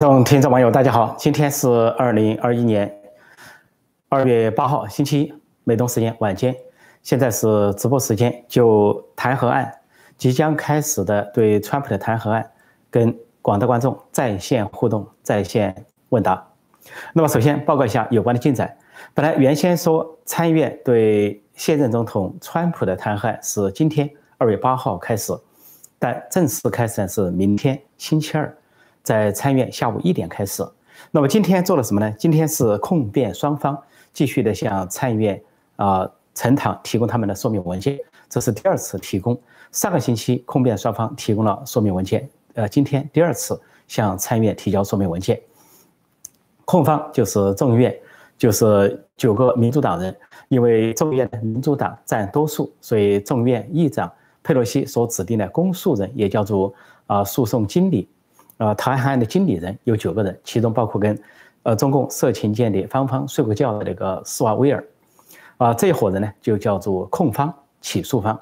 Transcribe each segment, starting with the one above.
众听众网友，大家好，今天是二零二一年二月八号，星期一，美东时间晚间，现在是直播时间。就弹劾案即将开始的对川普的弹劾案，跟广大观众在线互动、在线问答。那么，首先报告一下有关的进展。本来原先说参议院对现任总统川普的弹劾案是今天二月八号开始，但正式开始是明天星期二。在参院下午一点开始，那么今天做了什么呢？今天是控辩双方继续的向参议院啊呈堂提供他们的说明文件，这是第二次提供。上个星期控辩双方提供了说明文件，呃，今天第二次向参议院提交说明文件。控方就是众议院，就是九个民主党人，因为众议院的民主党占多数，所以众议院议长佩洛西所指定的公诉人也叫做啊诉讼经理。呃，弹劾案的经理人有九个人，其中包括跟，呃，中共色情间谍芳芳睡过觉的那个斯瓦威尔，啊，这一伙人呢就叫做控方、起诉方，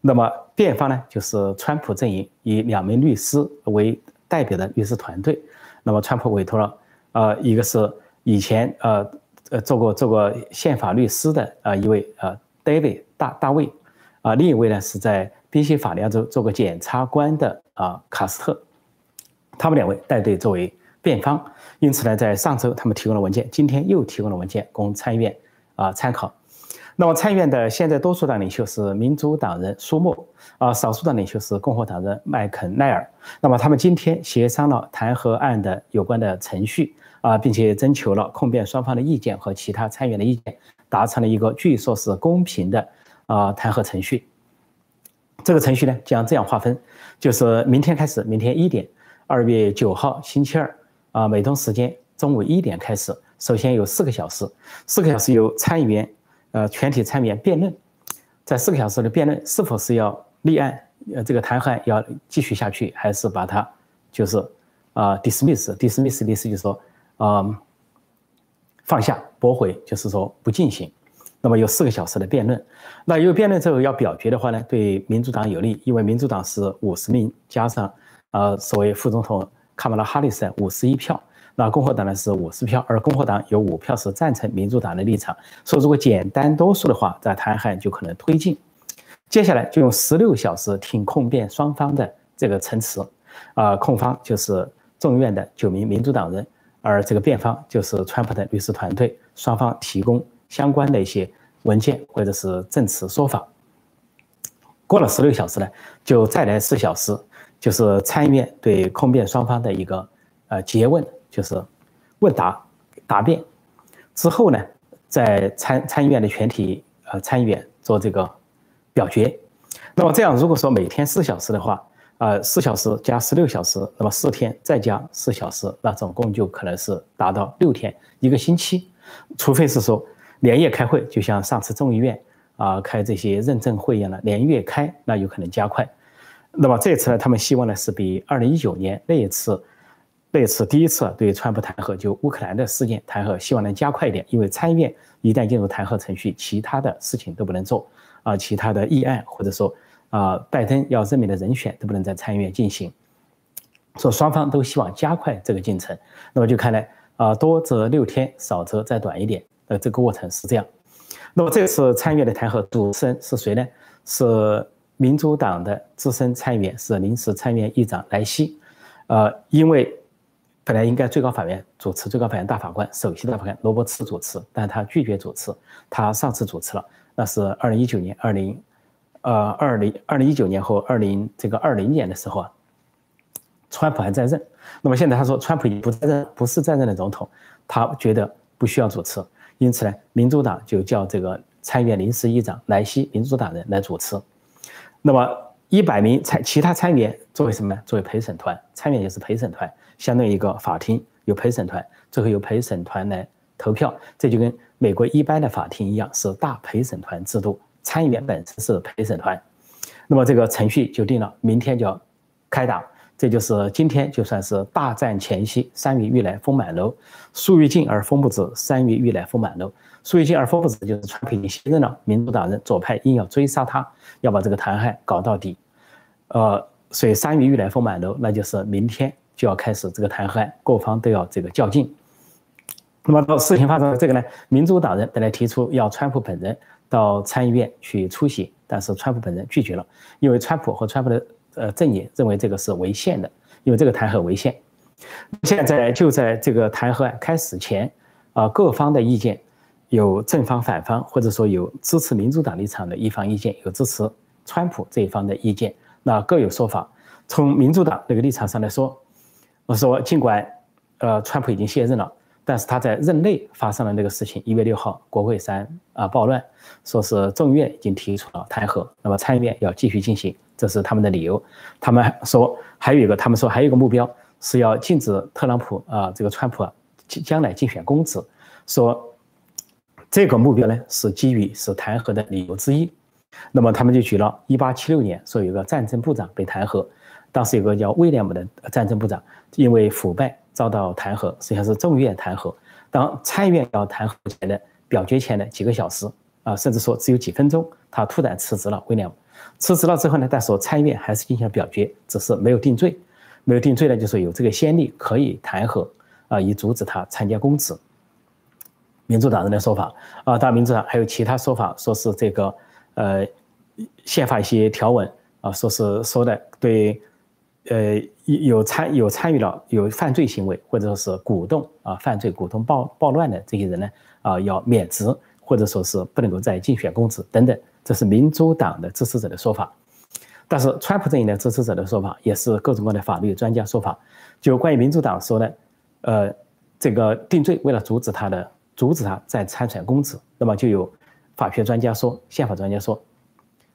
那么辩方呢就是川普阵营以两名律师为代表的律师团队，那么川普委托了，呃，一个是以前呃呃做过做过宪法律师的啊一位呃 David 大大卫，啊，另一位呢是在宾夕法尼亚州做过检察官的啊卡斯特。他们两位带队作为辩方，因此呢，在上周他们提供了文件，今天又提供了文件供参议院啊参考。那么参议院的现在多数党领袖是民主党人舒默啊，少数党领袖是共和党人麦肯奈尔。那么他们今天协商了弹劾案的有关的程序啊，并且征求了控辩双方的意见和其他参议员的意见，达成了一个据说是公平的啊弹劾程序。这个程序呢将这样划分，就是明天开始，明天一点。二月九号星期二啊，美东时间中午一点开始。首先有四个小时，四个小时由参议员，呃，全体参议员辩论。在四个小时的辩论，是否是要立案，呃，这个弹劾要继续下去，还是把它就是啊 dismiss？dismiss 的意思就是说，啊，放下、驳回，就是说不进行。那么有四个小时的辩论。那有辩论之后要表决的话呢，对民主党有利，因为民主党是五十名加上。呃，所谓副总统卡马拉哈里斯五十一票，那共和党呢是五十票，而共和党有五票是赞成民主党的立场，所以如果简单多数的话，在弹劾就可能推进。接下来就用十六小时听控辩双方的这个陈词，啊，控方就是众议院的九名民主党人，而这个辩方就是川普的律师团队，双方提供相关的一些文件或者是证词说法。过了十六小时呢，就再来四小时。就是参议院对控辩双方的一个呃诘问，就是问答答辩之后呢，在参参议院的全体呃参议员做这个表决。那么这样，如果说每天四小时的话，呃四小时加十六小时，那么四天再加四小时，那总共就可能是达到六天一个星期。除非是说连夜开会，就像上次众议院啊开这些认证会一样的连夜开，那有可能加快。那么这次呢，他们希望呢是比二零一九年那一次，那次第一次对川普弹劾就乌克兰的事件弹劾，希望能加快一点，因为参议院一旦进入弹劾程序，其他的事情都不能做啊，其他的议案或者说啊，拜登要任命的人选都不能在参议院进行，所以双方都希望加快这个进程。那么就看来啊，多则六天，少则再短一点，呃，这个过程是这样。那么这次参议院的弹劾主持人是谁呢？是。民主党的资深参议员是临时参议院议长莱西，呃，因为本来应该最高法院主持，最高法院大法官首席大法官罗伯茨主持，但他拒绝主持，他上次主持了，那是二零一九年、二零，呃，二零二零一九年和二零这个二零年的时候啊，川普还在任，那么现在他说川普已不在任，不是在任的总统，他觉得不需要主持，因此呢，民主党就叫这个参议院临时议长莱西，民主党人来主持。那么一百名参其他参议员作为什么呢？作为陪审团，参议员也是陪审团，相当于一个法庭有陪审团，最后由陪审团来投票。这就跟美国一般的法庭一样，是大陪审团制度。参议员本身是陪审团，那么这个程序就定了，明天就要开打。这就是今天就算是大战前夕，山雨欲来风满楼，树欲静而风不止，山雨欲来风满楼。树欲静而风不止，就是川普已经卸任了，民主党人左派硬要追杀他，要把这个弹劾搞到底。呃，所以山雨欲来风满楼，那就是明天就要开始这个弹劾，各方都要这个较劲。那么到事情发生这个呢，民主党人本来提出要川普本人到参议院去出席，但是川普本人拒绝了，因为川普和川普的呃阵营认为这个是违宪的，因为这个弹劾违宪。现在就在这个弹劾案开始前，啊，各方的意见有正方反方，或者说有支持民主党立场的一方意见，有支持川普这一方的意见，那各有说法。从民主党那个立场上来说，我说尽管呃川普已经卸任了。但是他在任内发生了那个事情，一月六号国会山啊暴乱，说是众议院已经提出了弹劾，那么参议院要继续进行，这是他们的理由。他们说还有一个，他们说还有一个目标是要禁止特朗普啊这个川普啊将来竞选公职，说这个目标呢是基于是弹劾的理由之一。那么他们就举了一八七六年说有个战争部长被弹劾，当时有个叫威廉姆的战争部长因为腐败。遭到弹劾，实际上是众议院弹劾。当参议院要弹劾前的表决前的几个小时啊，甚至说只有几分钟，他突然辞职了。威廉姆辞职了之后呢，但是参议院还是进行了表决，只是没有定罪。没有定罪呢，就是有这个先例可以弹劾啊，以阻止他参加公职。民主党人的说法啊，当民主党还有其他说法，说是这个呃宪法一些条文啊，说是说的对。呃，有参有参与了有犯罪行为，或者说是鼓动啊犯罪、鼓动暴暴乱的这些人呢，啊要免职，或者说是不能够再竞选公职等等，这是民主党的支持者的说法。但是川普阵营的支持者的说法，也是各种各样的法律专家说法。就关于民主党说的，呃，这个定罪为了阻止他的阻止他再参选公职，那么就有法学专家说，宪法专家说，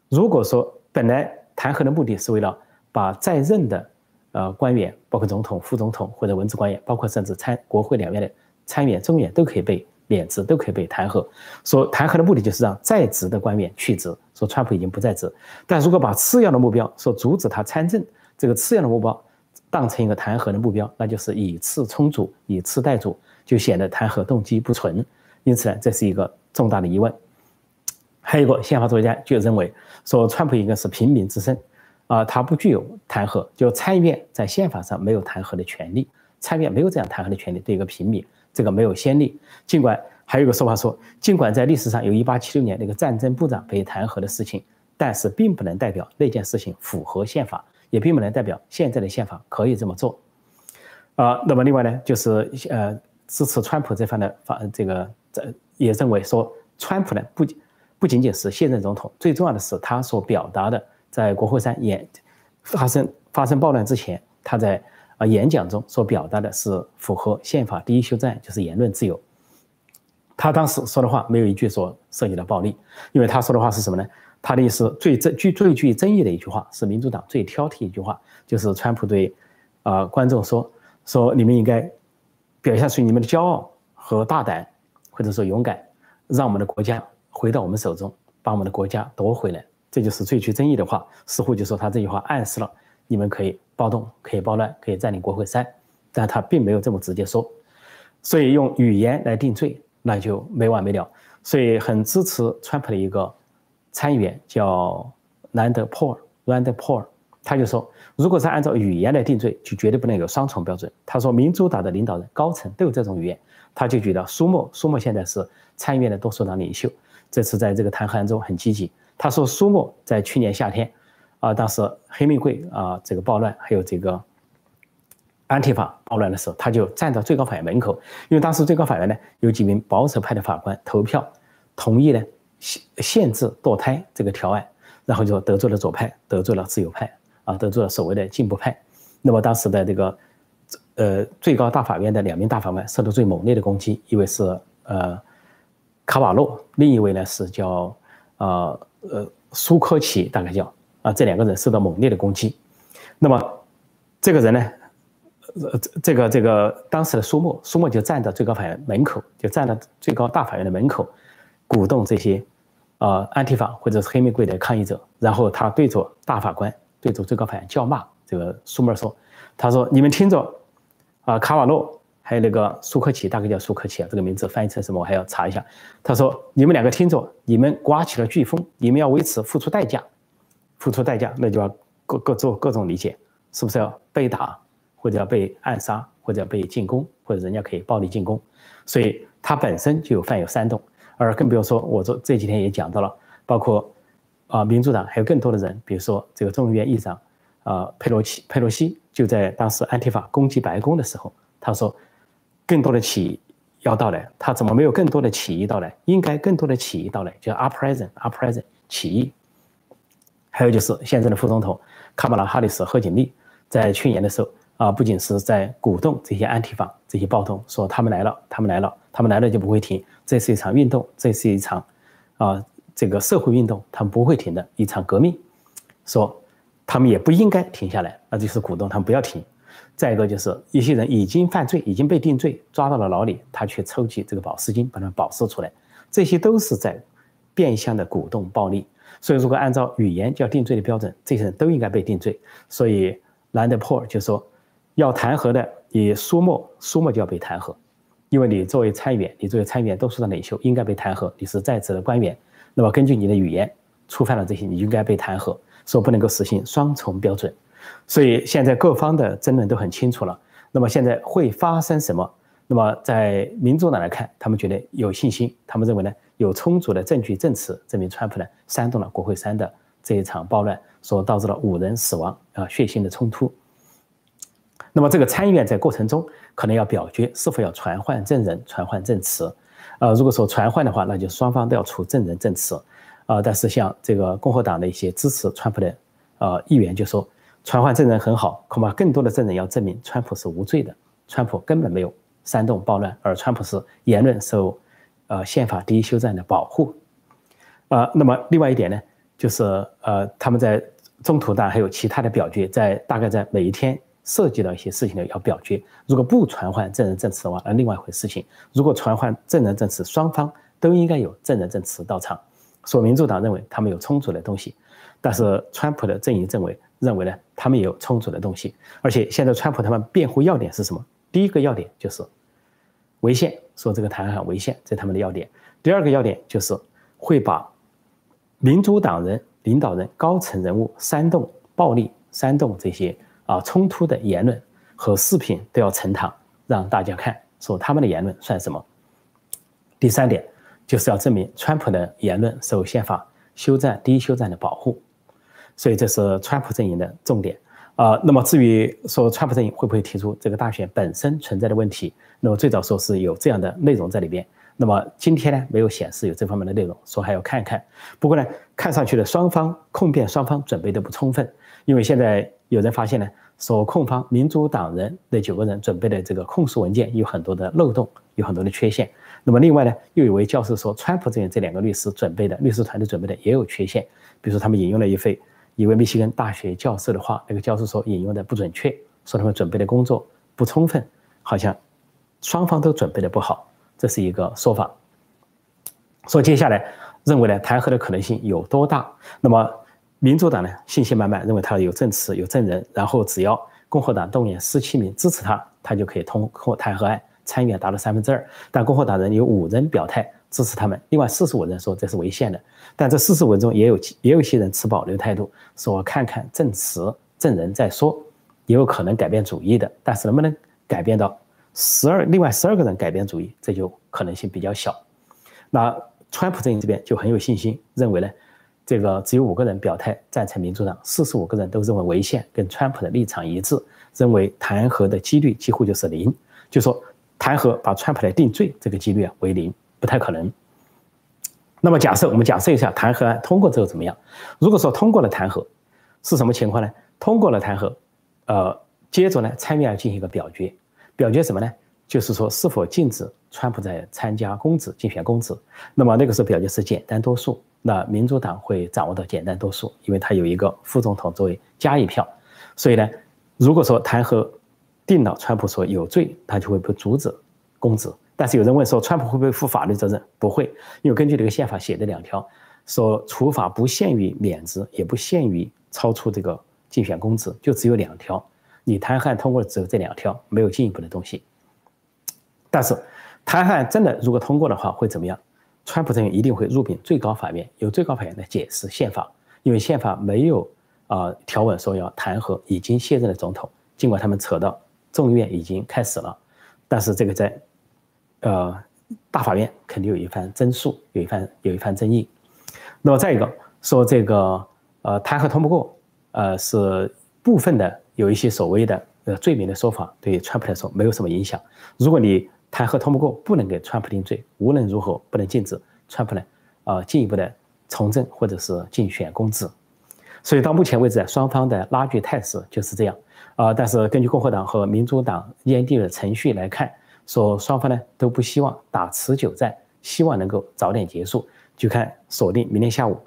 如果说本来弹劾的目的是为了。把在任的，呃，官员，包括总统、副总统或者文职官员，包括甚至参国会两院的参议员、众议员，都可以被免职，都可以被弹劾。说弹劾的目的就是让在职的官员去职。说川普已经不在职，但如果把次要的目标，说阻止他参政，这个次要的目标当成一个弹劾的目标，那就是以次充足，以次代主，就显得弹劾动机不纯。因此呢，这是一个重大的疑问。还有一个宪法作家就认为，说川普应该是平民之身。啊，他不具有弹劾，就参议院在宪法上没有弹劾的权利，参议院没有这样弹劾的权利，对一个平民，这个没有先例。尽管还有一个说法说，尽管在历史上有1876年那个战争部长被弹劾的事情，但是并不能代表那件事情符合宪法，也并不能代表现在的宪法可以这么做。啊，那么另外呢，就是呃，支持川普这方的法，这个这也认为说，川普呢不不仅仅是现任总统，最重要的是他所表达的。在国会山演发生发生暴乱之前，他在啊演讲中所表达的是符合宪法第一修正案，就是言论自由。他当时说的话没有一句说涉及到暴力，因为他说的话是什么呢？他的意思最争具最具争议的一句话是民主党最挑剔一句话，就是川普对啊观众说说你们应该表现出你们的骄傲和大胆，或者说勇敢，让我们的国家回到我们手中，把我们的国家夺回来。这就是最具争议的话，似乎就说他这句话暗示了你们可以暴动、可以暴乱、可以占领国会山，但他并没有这么直接说，所以用语言来定罪，那就没完没了。所以很支持川普的一个参议员叫兰德·珀尔 （Rand Paul），他就说，如果是按照语言来定罪，就绝对不能有双重标准。他说，民主党的领导人、高层都有这种语言。他就举了舒默，舒默现在是参议院的多数党领袖，这次在这个弹劾案中很积极。他说，苏莫在去年夏天，啊，当时黑玫瑰啊这个暴乱，还有这个安提法暴乱的时候，他就站到最高法院门口，因为当时最高法院呢有几名保守派的法官投票同意呢限限制堕胎这个条案，然后就得罪了左派，得罪了自由派，啊，得罪了所谓的进步派。那么当时的这个呃最高大法院的两名大法官受到最猛烈的攻击，一位是呃卡瓦洛，另一位呢是叫啊。呃，苏科奇大概叫啊，这两个人受到猛烈的攻击。那么这个人呢，呃，这个这个当时的苏莫，苏莫就站在最高法院门口，就站在最高大法院的门口，鼓动这些呃安提法或者是黑玫瑰的抗议者。然后他对着大法官，对着最高法院叫骂。这个苏莫说：“他说你们听着啊，卡瓦诺。”还有那个苏克奇，大概叫苏克奇啊，这个名字翻译成什么？我还要查一下。他说：“你们两个听着，你们刮起了飓风，你们要为此付出代价，付出代价，那就要各各做各种理解，是不是要被打，或者要被暗杀，或者要被进攻，或者人家可以暴力进攻，所以他本身就有犯有煽动，而更不用说，我这这几天也讲到了，包括啊民主党还有更多的人，比如说这个众议院议长啊佩洛奇，佩洛西就在当时安提法攻击白宫的时候，他说更多的起义要到来，他怎么没有更多的起义到来？应该更多的起义到来，叫 uprising，uprising 起义。还有就是现在的副总统卡马拉哈里斯贺锦丽，在去年的时候啊，不仅是在鼓动这些安提法这些暴动，说他们来了，他们来了，他们来了就不会停，这是一场运动，这是一场啊这个社会运动，他们不会停的一场革命，说他们也不应该停下来，那就是鼓动他们不要停。再一个就是一些人已经犯罪，已经被定罪，抓到了牢里，他却抽取这个保释金把他们保释出来，这些都是在变相的鼓动暴力。所以，如果按照语言叫定罪的标准，这些人都应该被定罪。所以，兰德珀就说，要弹劾的，以苏莫，苏莫就要被弹劾，因为你作为参议员，你作为参议员多数的领袖，应该被弹劾。你是在职的官员，那么根据你的语言触犯了这些，你应该被弹劾，说不能够实行双重标准。所以，现在各方的争论都很清楚了。那么，现在会发生什么？那么，在民主党来看，他们觉得有信心，他们认为呢？有充足的证据证词证明，川普呢煽动了国会山的这一场暴乱，所导致了五人死亡啊，血腥的冲突。那么这个参议院在过程中可能要表决是否要传唤证人、传唤证词。呃，如果说传唤的话，那就双方都要出证人证词。啊，但是像这个共和党的一些支持川普的呃议员就说，传唤证人很好，恐怕更多的证人要证明川普是无罪的，川普根本没有煽动暴乱，而川普是言论受。呃，宪法第一修正案的保护，呃，那么另外一点呢，就是呃，他们在中途党还有其他的表决，在大概在每一天涉及到一些事情的要表决。如果不传唤证人证词的话，那另外一回事情。如果传唤证人证词，双方都应该有证人证词到场。所民主党认为他们有充足的东西，但是川普的阵营认为认为呢，他们也有充足的东西。而且现在川普他们辩护要点是什么？第一个要点就是违宪。说这个弹劾违宪，这是他们的要点。第二个要点就是会把民主党人、领导人、高层人物煽动暴力、煽动这些啊冲突的言论和视频都要呈堂，让大家看，说他们的言论算什么。第三点就是要证明川普的言论受宪法修正第一修正的保护，所以这是川普阵营的重点。啊，那么至于说川普阵营会不会提出这个大选本身存在的问题，那么最早说是有这样的内容在里边。那么今天呢，没有显示有这方面的内容，说还要看看。不过呢，看上去的双方控辩双方准备的不充分，因为现在有人发现呢，说控方民主党人那九个人准备的这个控诉文件有很多的漏洞，有很多的缺陷。那么另外呢，又有位教授说，川普阵营这两个律师准备的律师团队准备的也有缺陷，比如说他们引用了一份。一位密西根大学教授的话，那个教授说引用的不准确，说他们准备的工作不充分，好像双方都准备的不好，这是一个说法。说接下来认为呢，弹劾的可能性有多大？那么民主党呢，信心满满，认为他有证词、有证人，然后只要共和党动员十七名支持他，他就可以通过弹劾案，参议院达到三分之二。但共和党人有五人表态。支持他们，另外四十五人说这是违宪的，但这四十五人中也有也有些人持保留态度，说看看证词证人再说，也有可能改变主意的，但是能不能改变到十二另外十二个人改变主意，这就可能性比较小。那川普阵营这边就很有信心，认为呢，这个只有五个人表态赞成民主党，四十五个人都认为违宪，跟川普的立场一致，认为弹劾的几率几乎就是零，就说弹劾把川普来定罪这个几率啊为零。不太可能。那么假设我们假设一下弹劾案通过之后怎么样？如果说通过了弹劾，是什么情况呢？通过了弹劾，呃，接着呢，参议院进行一个表决，表决什么呢？就是说是否禁止川普在参加公职竞选公职。那么那个时候表决是简单多数，那民主党会掌握到简单多数，因为他有一个副总统作为加一票，所以呢，如果说弹劾定了川普说有罪，他就会被阻止公职。但是有人问说，川普会不会负法律责任？不会，因为根据这个宪法写的两条，说处罚不限于免职，也不限于超出这个竞选公职，就只有两条。你弹劾通过了只有这两条，没有进一步的东西。但是弹劾真的如果通过的话，会怎么样？川普阵营一定会入禀最高法院，由最高法院来解释宪法，因为宪法没有啊条文说要弹劾已经卸任的总统，尽管他们扯到众议院已经开始了，但是这个在呃大法院肯定有一番争诉，有一番有一番争议。那么再一个说这个呃弹劾通不过，呃是部分的有一些所谓的呃罪名的说法，对川普来说没有什么影响。如果你弹劾通不过，不能给川普定罪，无论如何不能禁止川普呢呃进一步的从政或者是竞选公职。所以到目前为止，双方的拉锯态势就是这样。啊，但是根据共和党和民主党研定的程序来看，说双方呢都不希望打持久战，希望能够早点结束。就看锁定明天下午，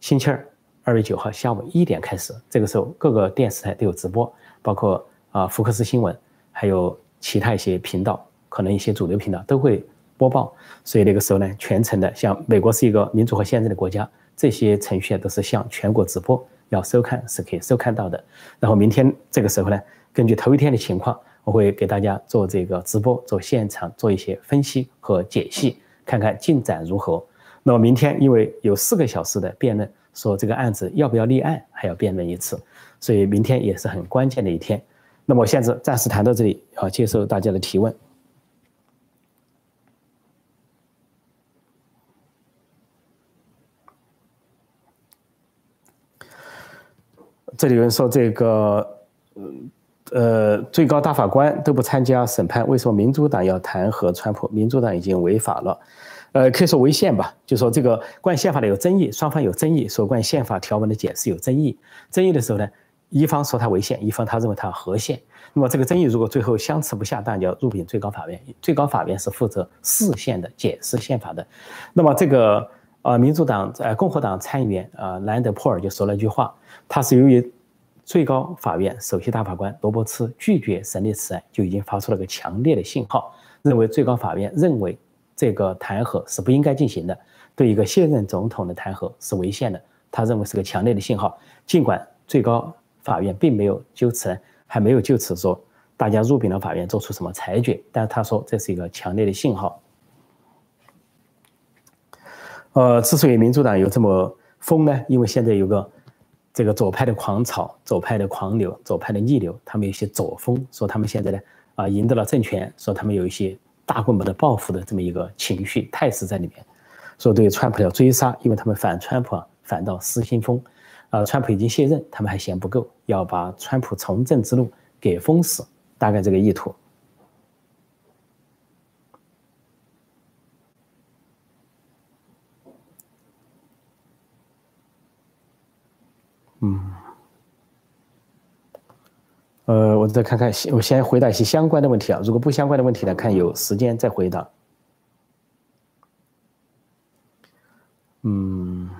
星期二，二月九号下午一点开始，这个时候各个电视台都有直播，包括啊福克斯新闻，还有其他一些频道，可能一些主流频道都会播报。所以那个时候呢，全程的，像美国是一个民主和宪政的国家，这些程序都是向全国直播。要收看是可以收看到的，然后明天这个时候呢，根据头一天的情况，我会给大家做这个直播，做现场做一些分析和解析，看看进展如何。那么明天因为有四个小时的辩论，说这个案子要不要立案，还要辩论一次，所以明天也是很关键的一天。那么现在暂时谈到这里，好，接受大家的提问。这里有人说这个，呃，最高大法官都不参加审判，为什么民主党要弹劾川普？民主党已经违法了，呃，可以说违宪吧？就说这个关于宪法的有争议，双方有争议，说关于宪法条文的解释有争议。争议的时候呢，一方说他违宪，一方他认为他合宪。那么这个争议如果最后相持不下，当然就要入禀最高法院。最高法院是负责释宪的、解释宪法的。那么这个呃，民主党呃，共和党参议员呃，兰德·珀尔就说了一句话。他是由于最高法院首席大法官罗伯茨拒绝审理此案，就已经发出了个强烈的信号，认为最高法院认为这个弹劾是不应该进行的，对一个现任总统的弹劾是违宪的。他认为是个强烈的信号，尽管最高法院并没有就此还没有就此说大家入禀了法院做出什么裁决，但他说这是一个强烈的信号。呃，之所以民主党有这么疯呢，因为现在有个。这个左派的狂潮、左派的狂流、左派的逆流，他们有些左风，说他们现在呢啊赢得了政权，说他们有一些大规模的报复的这么一个情绪态势在里面，说对川普要追杀，因为他们反川普啊反到失心疯，啊川普已经卸任，他们还嫌不够，要把川普从政之路给封死，大概这个意图。呃，我再看看，我先回答一些相关的问题啊。如果不相关的问题呢，看有时间再回答。嗯，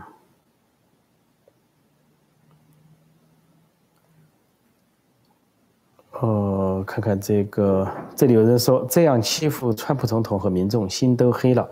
呃，看看这个，这里有人说这样欺负川普总统和民众，心都黑了。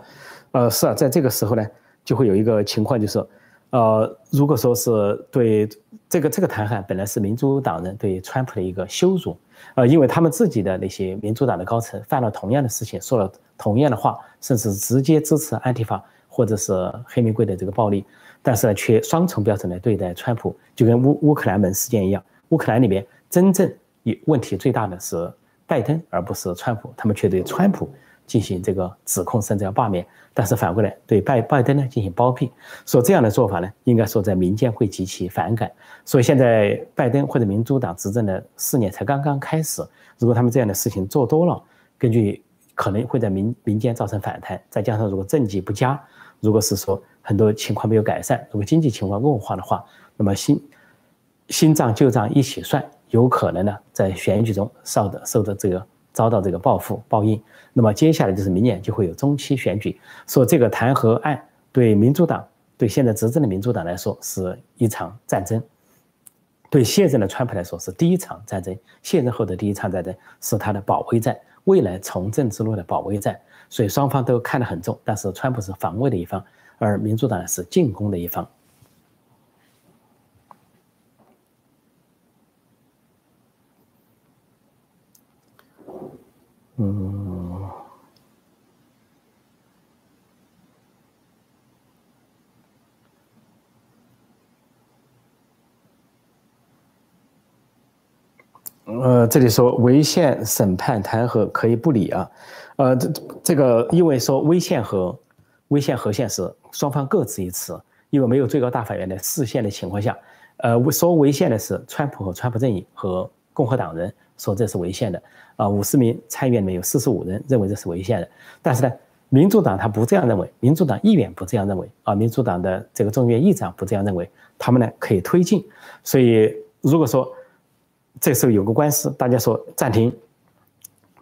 呃，是啊，在这个时候呢，就会有一个情况，就是。呃，如果说是对这个这个弹劾本来是民主党人对川普的一个羞辱，呃，因为他们自己的那些民主党的高层犯了同样的事情，说了同样的话，甚至直接支持安提法或者是黑玫瑰的这个暴力，但是呢，却双重标准来对待川普，就跟乌乌克兰门事件一样，乌克兰里面真正有问题最大的是拜登，而不是川普，他们却对川普。进行这个指控，甚至要罢免，但是反过来对拜拜登呢进行包庇，说这样的做法呢，应该说在民间会极其反感。所以现在拜登或者民主党执政的四年才刚刚开始，如果他们这样的事情做多了，根据可能会在民民间造成反弹。再加上如果政绩不佳，如果是说很多情况没有改善，如果经济情况恶化的话，那么新新账旧账一起算，有可能呢在选举中受的受的这个。遭到这个报复报应，那么接下来就是明年就会有中期选举。说这个弹劾案对民主党，对现在执政的民主党来说是一场战争，对现任的川普来说是第一场战争。卸任后的第一场战争是他的保卫战，未来从政之路的保卫战。所以双方都看得很重，但是川普是防卫的一方，而民主党是进攻的一方。嗯，呃，这里说违宪审判弹劾可以不理啊，呃，这这个因为说违宪和违宪和宪是双方各执一词，因为没有最高大法院的释宪的情况下，呃，说违宪的是川普和川普阵营和共和党人说这是违宪的啊，五十名参议院里面有四十五人认为这是违宪的，但是呢，民主党他不这样认为，民主党议员不这样认为啊，民主党的这个众议院议长不这样认为，他们呢可以推进，所以如果说。这时候有个官司，大家说暂停，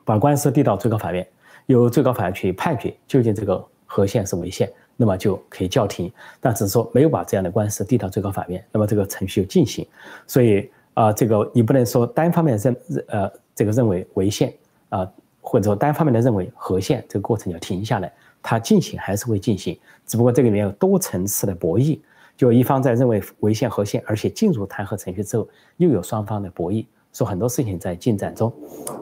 把官司递到最高法院，由最高法院去判决究竟这个合宪是违宪，那么就可以叫停。但只是说没有把这样的官司递到最高法院，那么这个程序就进行。所以啊，这个你不能说单方面认认呃这个认为违宪啊，或者说单方面的认为合宪，这个过程要停下来，它进行还是会进行，只不过这里面有多层次的博弈。就一方在认为违宪合宪，而且进入弹劾程序之后，又有双方的博弈，说很多事情在进展中，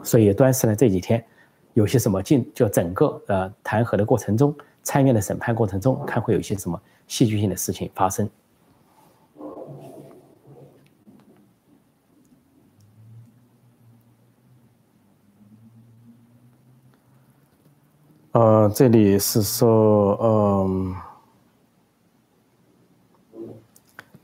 所以端视呢这几天有些什么进，就整个呃弹劾的过程中，参院的审判过程中，看会有一些什么戏剧性的事情发生。呃，这里是说，嗯。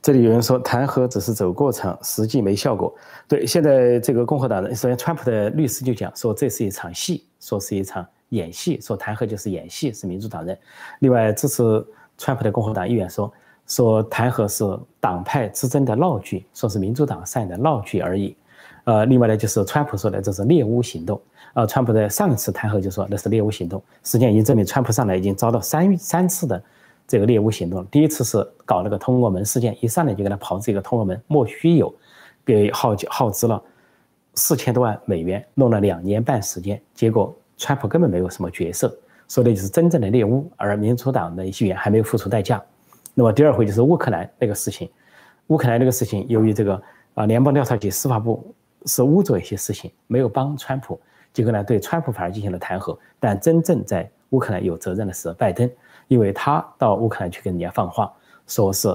这里有人说弹劾只是走过场，实际没效果。对，现在这个共和党人，首先川普的律师就讲说这是一场戏，说是一场演戏，说弹劾就是演戏，是民主党人。另外支持川普的共和党议员说说弹劾是党派之争的闹剧，说是民主党上演的闹剧而已。呃，另外呢就是川普说的这是猎巫行动。呃，川普在上一次弹劾就说那是猎巫行动，实际上已经证明川普上来已经遭到三三次的。这个猎物行动，第一次是搞那个通俄门事件，一上来就给他炮制一个通俄门，莫须有，给耗耗资了四千多万美元，弄了两年半时间，结果川普根本没有什么角色，说的就是真正的猎物，而民主党的一些员还没有付出代价。那么第二回就是乌克兰那个事情，乌克兰那个事情，由于这个啊联邦调查局司法部是捂着一些事情，没有帮川普，结果呢对川普反而进行了弹劾，但真正在乌克兰有责任的是拜登。因为他到乌克兰去跟人家放话，说是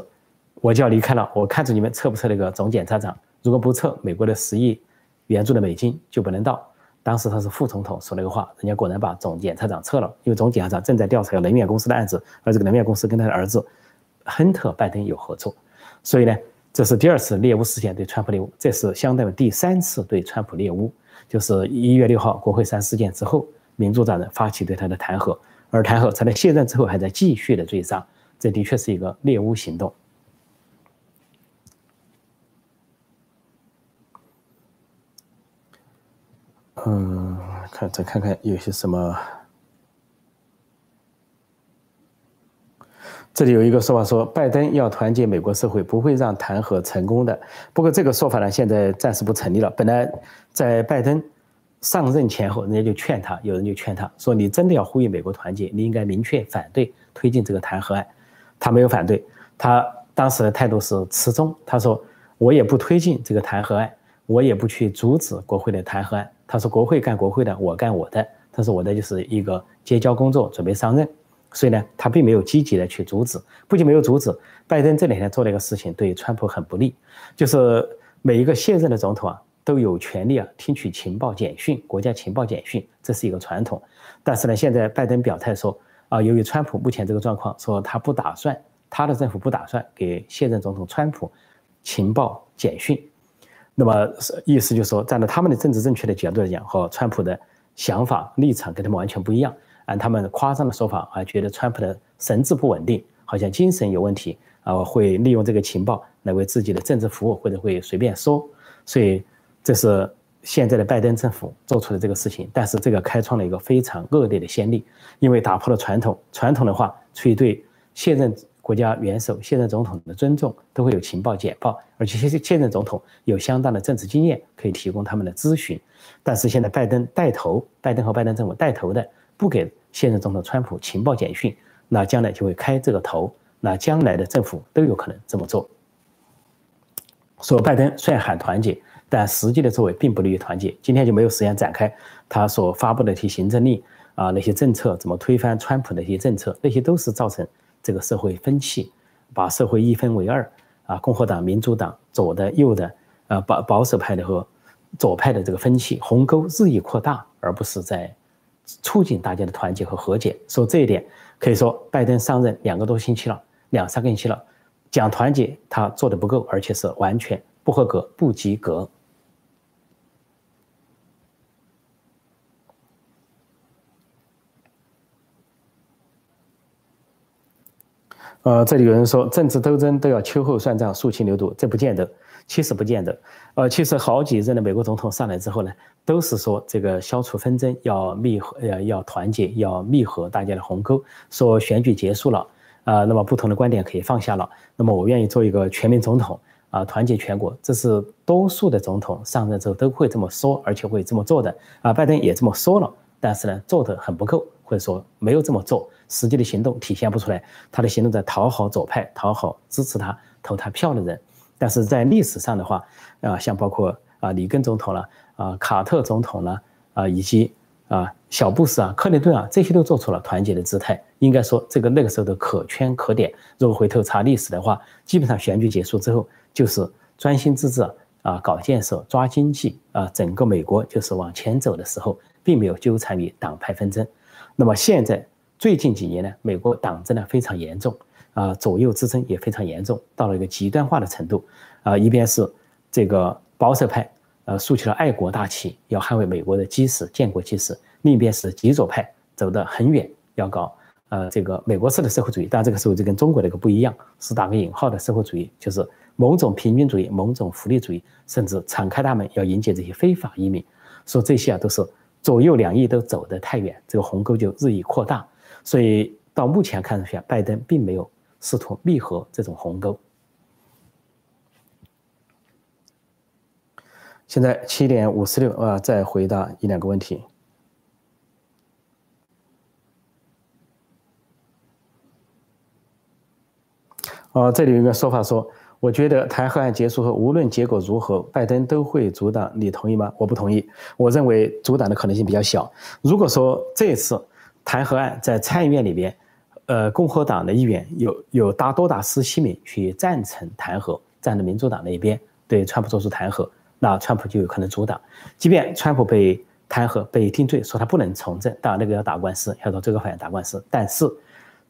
我就要离开了，我看着你们撤不撤那个总检察长，如果不撤，美国的十亿援助的美金就不能到。当时他是副总统说那个话，人家果然把总检察长撤了，因为总检察长正在调查能源公司的案子，而这个能源公司跟他的儿子亨特·拜登有合作，所以呢，这是第二次猎巫事件对川普猎巫，这是相当于第三次对川普猎巫，就是一月六号国会山事件之后，民主党人发起对他的弹劾。而弹劾在他卸任之后还在继续的追杀，这的确是一个猎巫行动。嗯，看再看看有些什么。这里有一个说法说，拜登要团结美国社会，不会让弹劾成功的。不过这个说法呢，现在暂时不成立了。本来在拜登。上任前后，人家就劝他，有人就劝他说：“你真的要呼吁美国团结，你应该明确反对推进这个弹劾案。”他没有反对，他当时的态度是持中。他说：“我也不推进这个弹劾案，我也不去阻止国会的弹劾案。”他说：“国会干国会的，我干我的。”他说：“我的就是一个结交工作，准备上任。”所以呢，他并没有积极的去阻止。不仅没有阻止，拜登这两天做了一个事情，对川普很不利，就是每一个现任的总统啊。都有权利啊，听取情报简讯，国家情报简讯，这是一个传统。但是呢，现在拜登表态说，啊，由于川普目前这个状况，说他不打算，他的政府不打算给现任总统川普情报简讯。那么意思就是说，站在他们的政治正确的角度来讲，和川普的想法立场跟他们完全不一样。按他们夸张的说法啊，觉得川普的神志不稳定，好像精神有问题啊，会利用这个情报来为自己的政治服务，或者会随便说，所以。这是现在的拜登政府做出的这个事情，但是这个开创了一个非常恶劣的先例，因为打破了传统。传统的话，出于对现任国家元首、现任总统的尊重，都会有情报简报，而且现现任总统有相当的政治经验，可以提供他们的咨询。但是现在拜登带头，拜登和拜登政府带头的，不给现任总统川普情报简讯，那将来就会开这个头，那将来的政府都有可能这么做。说拜登虽然喊团结。但实际的作为并不利于团结。今天就没有时间展开他所发布的一些行政令啊，那些政策怎么推翻川普的一些政策，那些都是造成这个社会分歧，把社会一分为二啊，共和党、民主党、左的、右的，啊保保守派的和左派的这个分歧鸿沟日益扩大，而不是在促进大家的团结和和解。说这一点，可以说拜登上任两个多星期了，两三个星期了，讲团结他做的不够，而且是完全不合格、不及格。呃，这里有人说政治斗争都要秋后算账、肃清流毒，这不见得，其实不见得。呃，其实好几任的美国总统上来之后呢，都是说这个消除纷争，要密合，要团结，要密合大家的鸿沟。说选举结束了，啊，那么不同的观点可以放下了。那么我愿意做一个全民总统，啊，团结全国。这是多数的总统上任之后都会这么说，而且会这么做的。啊，拜登也这么说了，但是呢，做的很不够。或者说没有这么做，实际的行动体现不出来。他的行动在讨好左派，讨好支持他、投他票的人。但是在历史上的话，啊，像包括啊里根总统了，啊卡特总统了，啊以及啊小布什啊、克林顿啊，这些都做出了团结的姿态。应该说，这个那个时候的可圈可点。如果回头查历史的话，基本上选举结束之后就是专心致志啊搞建设、抓经济啊，整个美国就是往前走的时候，并没有纠缠于党派纷争。那么现在最近几年呢，美国党争呢非常严重啊，左右之争也非常严重，到了一个极端化的程度啊。一边是这个保守派，呃，竖起了爱国大旗，要捍卫美国的基石、建国基石；另一边是极左派，走得很远，要搞呃这个美国式的社会主义。但这个时候就跟中国的一个不一样，是打个引号的社会主义，就是某种平均主义、某种福利主义，甚至敞开大门要迎接这些非法移民。说这些啊都是。左右两翼都走得太远，这个鸿沟就日益扩大。所以到目前看上去，拜登并没有试图弥合这种鸿沟。现在七点五十六啊，再回答一两个问题。哦，这里有一个说法说。我觉得台海案结束后，无论结果如何，拜登都会阻挡。你同意吗？我不同意。我认为阻挡的可能性比较小。如果说这次台海案在参议院里边，呃，共和党的议员有有达多达十七名去赞成弹劾，站在民主党那一边对川普做出弹劾，那川普就有可能阻挡。即便川普被弹劾、被定罪，说他不能从政，当然那个要打官司，要到最高法院打官司。但是，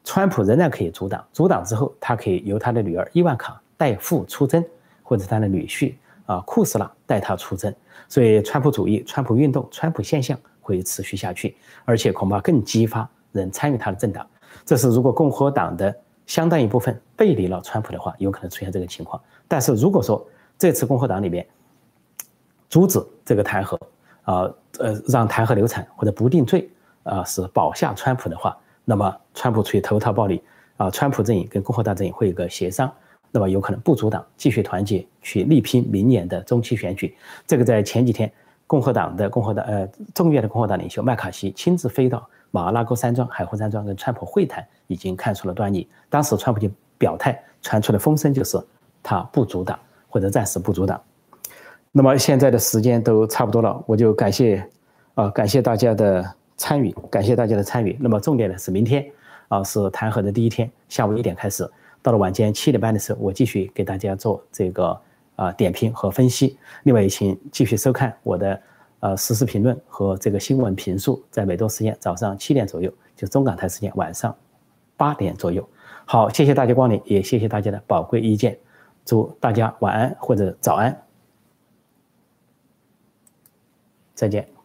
川普仍然可以阻挡。阻挡之后，他可以由他的女儿伊万卡。代父出征，或者他的女婿啊库斯拉带他出征，所以川普主义、川普运动、川普现象会持续下去，而且恐怕更激发人参与他的政党。这是如果共和党的相当一部分背离了川普的话，有可能出现这个情况。但是如果说这次共和党里面阻止这个弹劾啊，呃，让弹劾流产或者不定罪啊，是保下川普的话，那么川普处于投桃报李啊，川普阵营跟共和党阵营会有个协商。那么有可能不阻挡继续团结去力拼明年的中期选举。这个在前几天，共和党的共和党呃众议院的共和党领袖麦卡锡亲自飞到马拉戈山庄、海湖山庄跟川普会谈，已经看出了端倪。当时川普就表态，传出的风声就是他不阻挡或者暂时不阻挡。那么现在的时间都差不多了，我就感谢啊感谢大家的参与，感谢大家的参与。那么重点呢是明天啊是弹劾的第一天，下午一点开始。到了晚间七点半的时候，我继续给大家做这个啊点评和分析。另外，也请继续收看我的呃实时评论和这个新闻评述，在美东时间早上七点左右，就中港台时间晚上八点左右。好，谢谢大家光临，也谢谢大家的宝贵意见。祝大家晚安或者早安，再见。